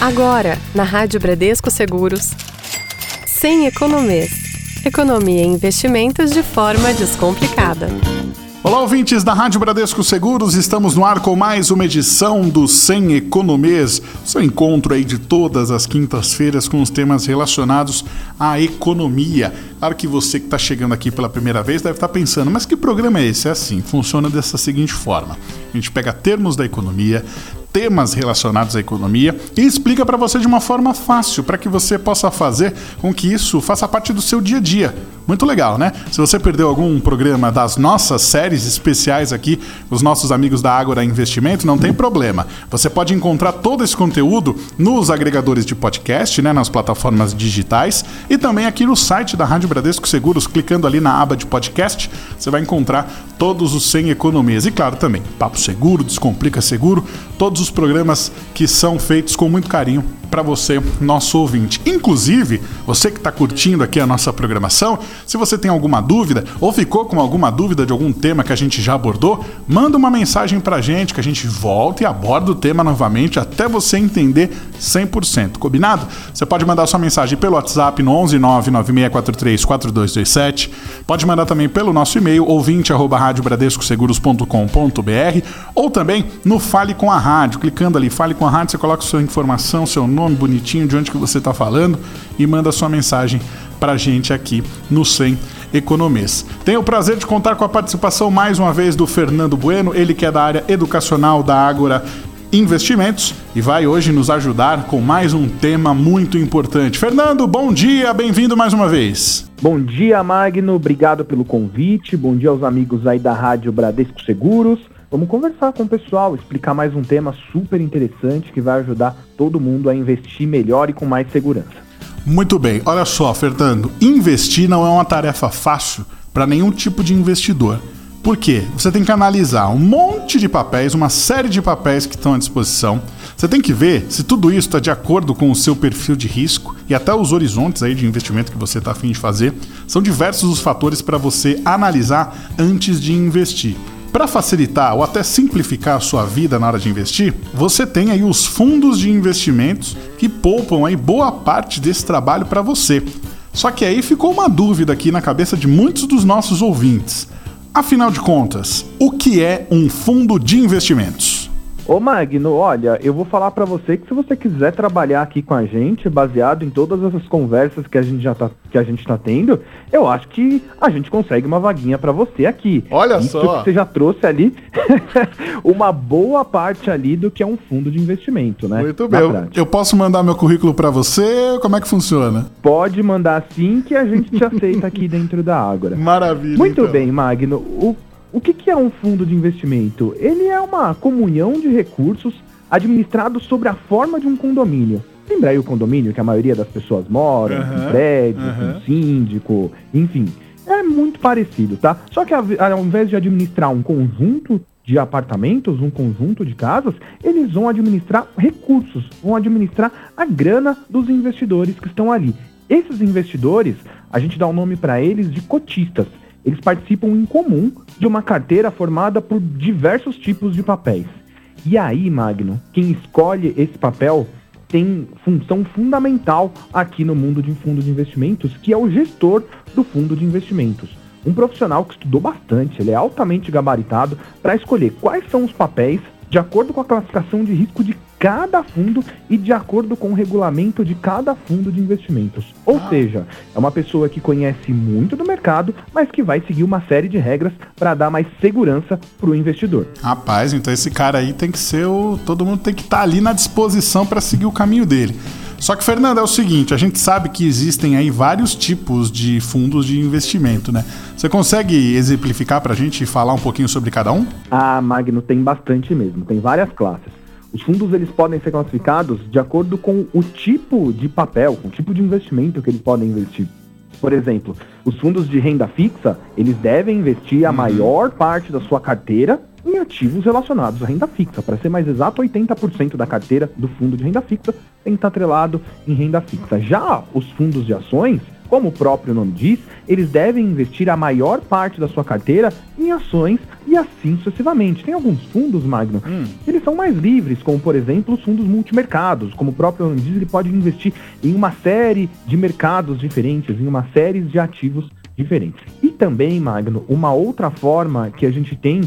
Agora, na Rádio Bradesco Seguros, sem economês. Economia e investimentos de forma descomplicada. Olá, ouvintes da Rádio Bradesco Seguros, estamos no ar com mais uma edição do Sem Economês, seu encontro aí de todas as quintas-feiras com os temas relacionados à economia. Claro que você que está chegando aqui pela primeira vez deve estar tá pensando, mas que programa é esse? É assim, funciona dessa seguinte forma: a gente pega termos da economia, temas relacionados à economia e explica para você de uma forma fácil, para que você possa fazer com que isso faça parte do seu dia a dia. Muito legal, né? Se você perdeu algum programa das nossas séries especiais aqui, os nossos amigos da Ágora Investimento, não tem problema. Você pode encontrar todo esse conteúdo nos agregadores de podcast, né, nas plataformas digitais e também aqui no site da Rádio Bradesco Seguros, clicando ali na aba de podcast, você vai encontrar todos os 100 economias. E claro, também Papo Seguro, Descomplica Seguro, todos os programas que são feitos com muito carinho para você, nosso ouvinte. Inclusive, você que está curtindo aqui a nossa programação, se você tem alguma dúvida ou ficou com alguma dúvida de algum tema que a gente já abordou, manda uma mensagem para a gente que a gente volta e aborda o tema novamente até você entender 100%. Combinado? Você pode mandar sua mensagem pelo WhatsApp no 11996434227, pode mandar também pelo nosso e-mail ouvinte@radiobradescoseguros.com.br ou também no Fale com a Rádio, clicando ali Fale com a Rádio, você coloca sua informação, seu nome nome bonitinho de onde que você está falando e manda sua mensagem para gente aqui no 100 Economês. Tenho o prazer de contar com a participação mais uma vez do Fernando Bueno, ele que é da área educacional da Ágora Investimentos e vai hoje nos ajudar com mais um tema muito importante. Fernando, bom dia, bem-vindo mais uma vez. Bom dia, Magno, obrigado pelo convite. Bom dia aos amigos aí da Rádio Bradesco Seguros. Vamos conversar com o pessoal, explicar mais um tema super interessante que vai ajudar todo mundo a investir melhor e com mais segurança. Muito bem, olha só, Fernando, investir não é uma tarefa fácil para nenhum tipo de investidor. Por quê? Você tem que analisar um monte de papéis, uma série de papéis que estão à disposição. Você tem que ver se tudo isso está de acordo com o seu perfil de risco e até os horizontes aí de investimento que você está afim de fazer. São diversos os fatores para você analisar antes de investir. Para facilitar ou até simplificar a sua vida na hora de investir, você tem aí os fundos de investimentos que poupam aí boa parte desse trabalho para você. Só que aí ficou uma dúvida aqui na cabeça de muitos dos nossos ouvintes. Afinal de contas, o que é um fundo de investimentos? Ô Magno, olha, eu vou falar para você que se você quiser trabalhar aqui com a gente, baseado em todas essas conversas que a gente já tá, que a gente tá tendo, eu acho que a gente consegue uma vaguinha para você aqui. Olha Isso só. Que você já trouxe ali uma boa parte ali do que é um fundo de investimento, né? Muito bem. Eu, eu, posso mandar meu currículo para você? Como é que funciona? Pode mandar sim que a gente te aceita aqui dentro da Ágora. Maravilha. Muito então. bem, Magno. O o que, que é um fundo de investimento? Ele é uma comunhão de recursos administrados sobre a forma de um condomínio. Lembra aí o condomínio que a maioria das pessoas moram, uhum, um prédio, uhum. um síndico, enfim. É muito parecido, tá? Só que ao invés de administrar um conjunto de apartamentos, um conjunto de casas, eles vão administrar recursos, vão administrar a grana dos investidores que estão ali. Esses investidores, a gente dá o um nome para eles de cotistas eles participam em comum de uma carteira formada por diversos tipos de papéis. E aí, Magno, quem escolhe esse papel tem função fundamental aqui no mundo de fundo de investimentos, que é o gestor do fundo de investimentos. Um profissional que estudou bastante, ele é altamente gabaritado para escolher quais são os papéis de acordo com a classificação de risco de cada fundo e de acordo com o regulamento de cada fundo de investimentos. Ou ah. seja, é uma pessoa que conhece muito do mercado, mas que vai seguir uma série de regras para dar mais segurança para o investidor. Rapaz, então esse cara aí tem que ser o. Todo mundo tem que estar tá ali na disposição para seguir o caminho dele. Só que, Fernando, é o seguinte: a gente sabe que existem aí vários tipos de fundos de investimento, né? Você consegue exemplificar para a gente e falar um pouquinho sobre cada um? Ah, Magno, tem bastante mesmo, tem várias classes. Os fundos eles podem ser classificados de acordo com o tipo de papel, com o tipo de investimento que eles podem investir. Por exemplo, os fundos de renda fixa, eles devem investir a uhum. maior parte da sua carteira em ativos relacionados à renda fixa. Para ser mais exato, 80% da carteira do fundo de renda fixa tem que estar atrelado em renda fixa. Já os fundos de ações, Como o próprio nome diz, eles devem investir a maior parte da sua carteira em ações e assim sucessivamente. Tem alguns fundos, Magno, hum. eles são mais livres, como por exemplo os fundos multimercados. Como o próprio nome diz, ele pode investir em uma série de mercados diferentes, em uma série de ativos diferentes. E também, Magno, uma outra forma que a gente tem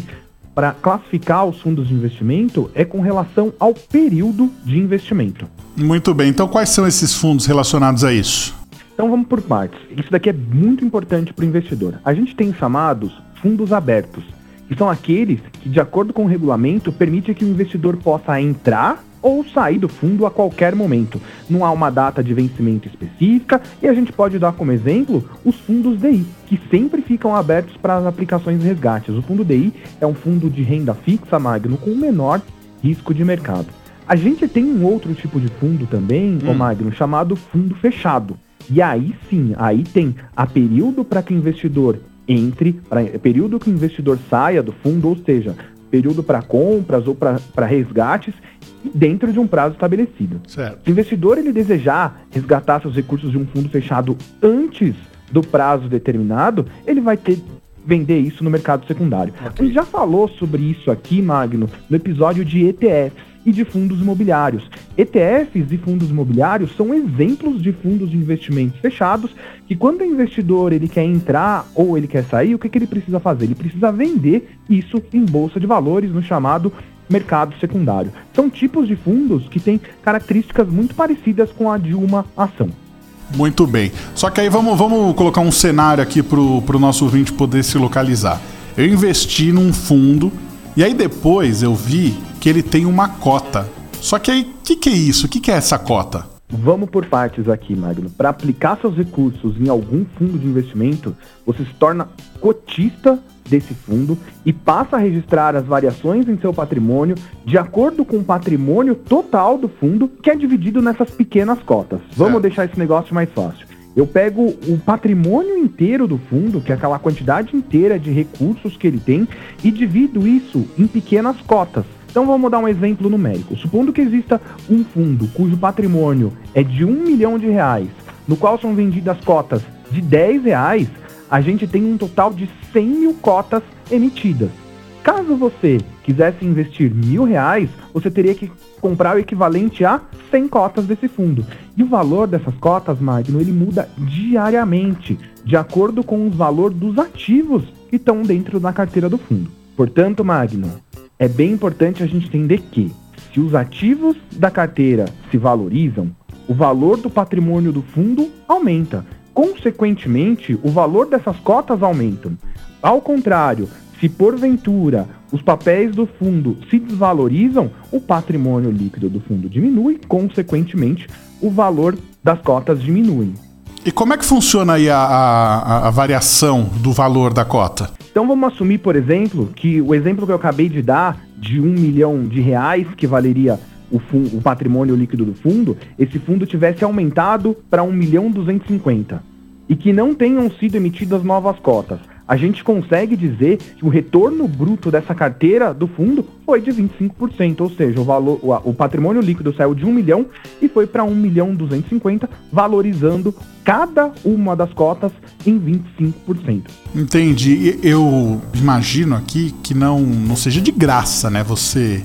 para classificar os fundos de investimento é com relação ao período de investimento. Muito bem. Então, quais são esses fundos relacionados a isso? Então, vamos por partes. Isso daqui é muito importante para o investidor. A gente tem chamados fundos abertos, que são aqueles que, de acordo com o regulamento, permite que o investidor possa entrar ou sair do fundo a qualquer momento. Não há uma data de vencimento específica e a gente pode dar como exemplo os fundos DI, que sempre ficam abertos para as aplicações resgates. O fundo DI é um fundo de renda fixa magno com menor risco de mercado. A gente tem um outro tipo de fundo também, hum. Magno, chamado fundo fechado. E aí sim, aí tem a período para que o investidor entre, pra, período que o investidor saia do fundo, ou seja, período para compras ou para resgates dentro de um prazo estabelecido. Certo. Se o investidor ele desejar resgatar seus recursos de um fundo fechado antes do prazo determinado, ele vai ter vender isso no mercado secundário. Okay. A gente já falou sobre isso aqui, Magno, no episódio de ETFs e de fundos imobiliários. ETFs e fundos imobiliários são exemplos de fundos de investimentos fechados que quando o investidor ele quer entrar ou ele quer sair, o que, que ele precisa fazer? Ele precisa vender isso em bolsa de valores no chamado mercado secundário. São tipos de fundos que têm características muito parecidas com a de uma ação. Muito bem. Só que aí vamos, vamos colocar um cenário aqui para o nosso ouvinte poder se localizar. Eu investi num fundo e aí depois eu vi que ele tem uma cota. Só que aí, o que, que é isso? O que, que é essa cota? Vamos por partes aqui, Magno. Para aplicar seus recursos em algum fundo de investimento, você se torna cotista desse fundo e passa a registrar as variações em seu patrimônio de acordo com o patrimônio total do fundo, que é dividido nessas pequenas cotas. Vamos deixar esse negócio mais fácil. Eu pego o patrimônio inteiro do fundo, que é aquela quantidade inteira de recursos que ele tem, e divido isso em pequenas cotas. Então vamos dar um exemplo numérico. Supondo que exista um fundo cujo patrimônio é de um milhão de reais, no qual são vendidas cotas de 10 reais, a gente tem um total de 100 mil cotas emitidas. Caso você quisesse investir mil reais, você teria que comprar o equivalente a 100 cotas desse fundo. E o valor dessas cotas, Magno, ele muda diariamente, de acordo com o valor dos ativos que estão dentro da carteira do fundo. Portanto, Magno, é bem importante a gente entender que, se os ativos da carteira se valorizam, o valor do patrimônio do fundo aumenta. Consequentemente, o valor dessas cotas aumenta. Ao contrário, se porventura os papéis do fundo se desvalorizam, o patrimônio líquido do fundo diminui, consequentemente, o valor das cotas diminui. E como é que funciona aí a, a, a, variação do valor da cota? Então vamos assumir, por exemplo, que o exemplo que eu acabei de dar de um milhão de reais que valeria o, fundo, o patrimônio líquido do fundo, esse fundo tivesse aumentado para um milhão duzentos e cinquenta e que não tenham sido emitidas novas cotas a gente consegue dizer que o retorno bruto dessa carteira do fundo foi de 25%, ou seja, o valor, o, patrimônio líquido saiu de 1 milhão e foi para 1 milhão 250, valorizando cada uma das cotas em 25%. Entendi. Eu imagino aqui que não, não seja de graça, né? Você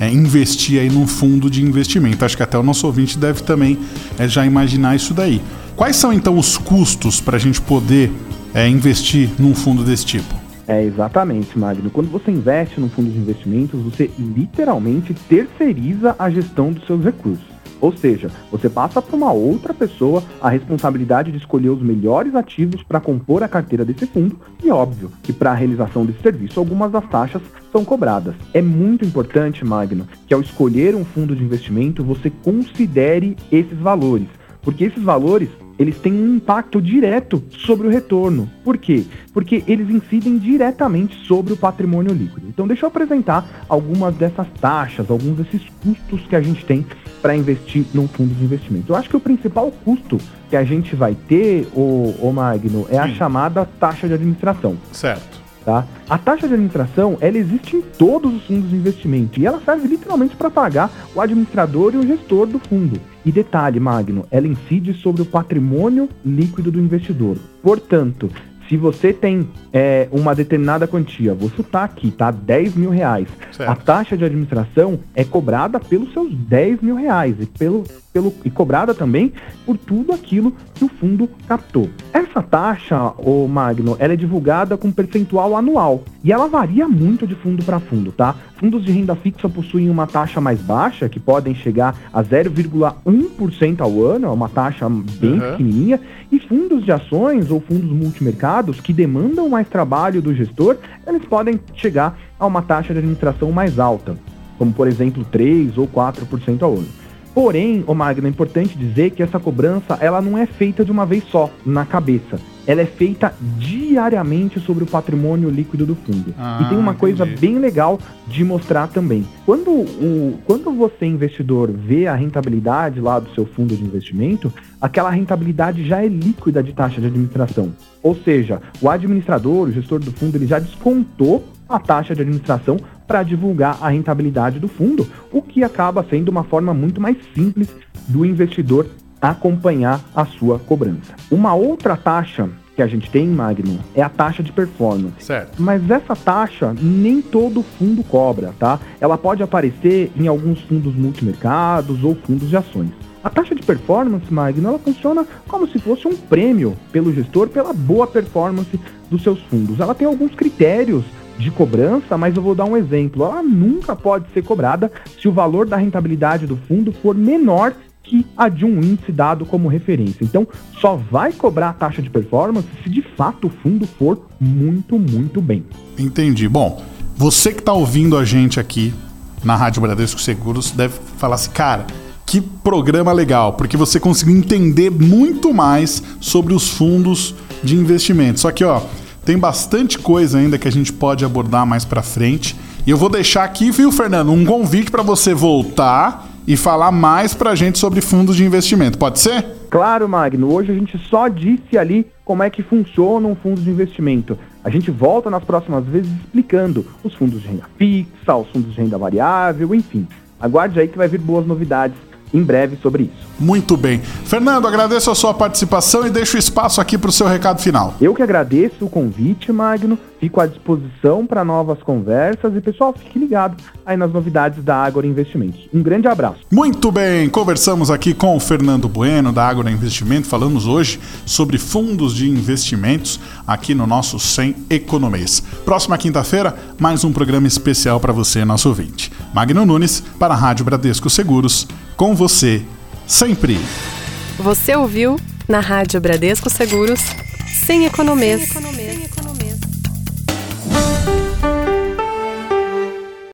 é, investir aí num fundo de investimento. Acho que até o nosso ouvinte deve também é, já imaginar isso daí. Quais são então os custos para a gente poder é, investir num fundo desse tipo. É, exatamente, Magno. Quando você investe num fundo de investimentos, você literalmente terceiriza a gestão dos seus recursos. Ou seja, você passa para uma outra pessoa a responsabilidade de escolher os melhores ativos para compor a carteira desse fundo e, óbvio, que para a realização desse serviço, algumas das taxas são cobradas. É muito importante, Magno, que ao escolher um fundo de investimento, você considere esses valores, porque esses valores eles têm um impacto direto sobre o retorno. Por quê? Porque eles incidem diretamente sobre o patrimônio líquido. Então, deixa eu apresentar algumas dessas taxas, alguns desses custos que a gente tem para investir num fundo de investimento. Eu acho que o principal custo que a gente vai ter, o, o Magno, é a chamada taxa de administração. Certo. Tá? A taxa de administração ela existe em todos os fundos de investimento e ela serve literalmente para pagar o administrador e o gestor do fundo. E detalhe, Magno, ela incide sobre o patrimônio líquido do investidor. Portanto, se você tem é, uma determinada quantia, vou chutar aqui, tá? 10 mil reais. Certo. A taxa de administração é cobrada pelos seus 10 mil reais e, pelo, pelo, e cobrada também por tudo aquilo que o fundo captou. Essa taxa, o Magno, ela é divulgada com percentual anual e ela varia muito de fundo para fundo, tá? Fundos de renda fixa possuem uma taxa mais baixa, que podem chegar a 0,1% ao ano, é uma taxa bem uhum. pequenininha, e fundos de ações ou fundos multimercados que demandam mais trabalho do gestor, eles podem chegar a uma taxa de administração mais alta, como por exemplo 3 ou 4% ao ano. Porém, o Magno, é importante dizer que essa cobrança ela não é feita de uma vez só, na cabeça. Ela é feita diariamente sobre o patrimônio líquido do fundo. Ah, e tem uma coisa entendi. bem legal de mostrar também. Quando, o, quando você, investidor, vê a rentabilidade lá do seu fundo de investimento, aquela rentabilidade já é líquida de taxa de administração. Ou seja, o administrador, o gestor do fundo, ele já descontou a taxa de administração para divulgar a rentabilidade do fundo, o que acaba sendo uma forma muito mais simples do investidor acompanhar a sua cobrança. Uma outra taxa que a gente tem, Magno, é a taxa de performance. Certo. Mas essa taxa nem todo fundo cobra, tá? Ela pode aparecer em alguns fundos multimercados ou fundos de ações. A taxa de performance, Magno, ela funciona como se fosse um prêmio pelo gestor pela boa performance dos seus fundos. Ela tem alguns critérios de cobrança, mas eu vou dar um exemplo. Ela nunca pode ser cobrada se o valor da rentabilidade do fundo for menor que a de um índice dado como referência. Então, só vai cobrar a taxa de performance se de fato o fundo for muito, muito bem. Entendi. Bom, você que está ouvindo a gente aqui na Rádio Bradesco Seguros deve falar assim, cara, que programa legal, porque você conseguiu entender muito mais sobre os fundos de investimento. Só que, ó, tem bastante coisa ainda que a gente pode abordar mais para frente. E eu vou deixar aqui, viu, Fernando, um convite para você voltar e falar mais para a gente sobre fundos de investimento. Pode ser? Claro, Magno. Hoje a gente só disse ali como é que funciona um fundo de investimento. A gente volta nas próximas vezes explicando os fundos de renda fixa, os fundos de renda variável, enfim. Aguarde aí que vai vir boas novidades em breve sobre isso. Muito bem. Fernando, agradeço a sua participação e deixo espaço aqui para o seu recado final. Eu que agradeço o convite, Magno. Fico à disposição para novas conversas e, pessoal, fique ligado aí nas novidades da Ágora Investimentos. Um grande abraço. Muito bem, conversamos aqui com o Fernando Bueno da Ágora Investimento. Falamos hoje sobre fundos de investimentos aqui no nosso 100 Economês. Próxima quinta-feira, mais um programa especial para você, nosso ouvinte. Magno Nunes, para a Rádio Bradesco Seguros, com você sempre. Você ouviu na Rádio Bradesco Seguros, sem economês. Sem economês.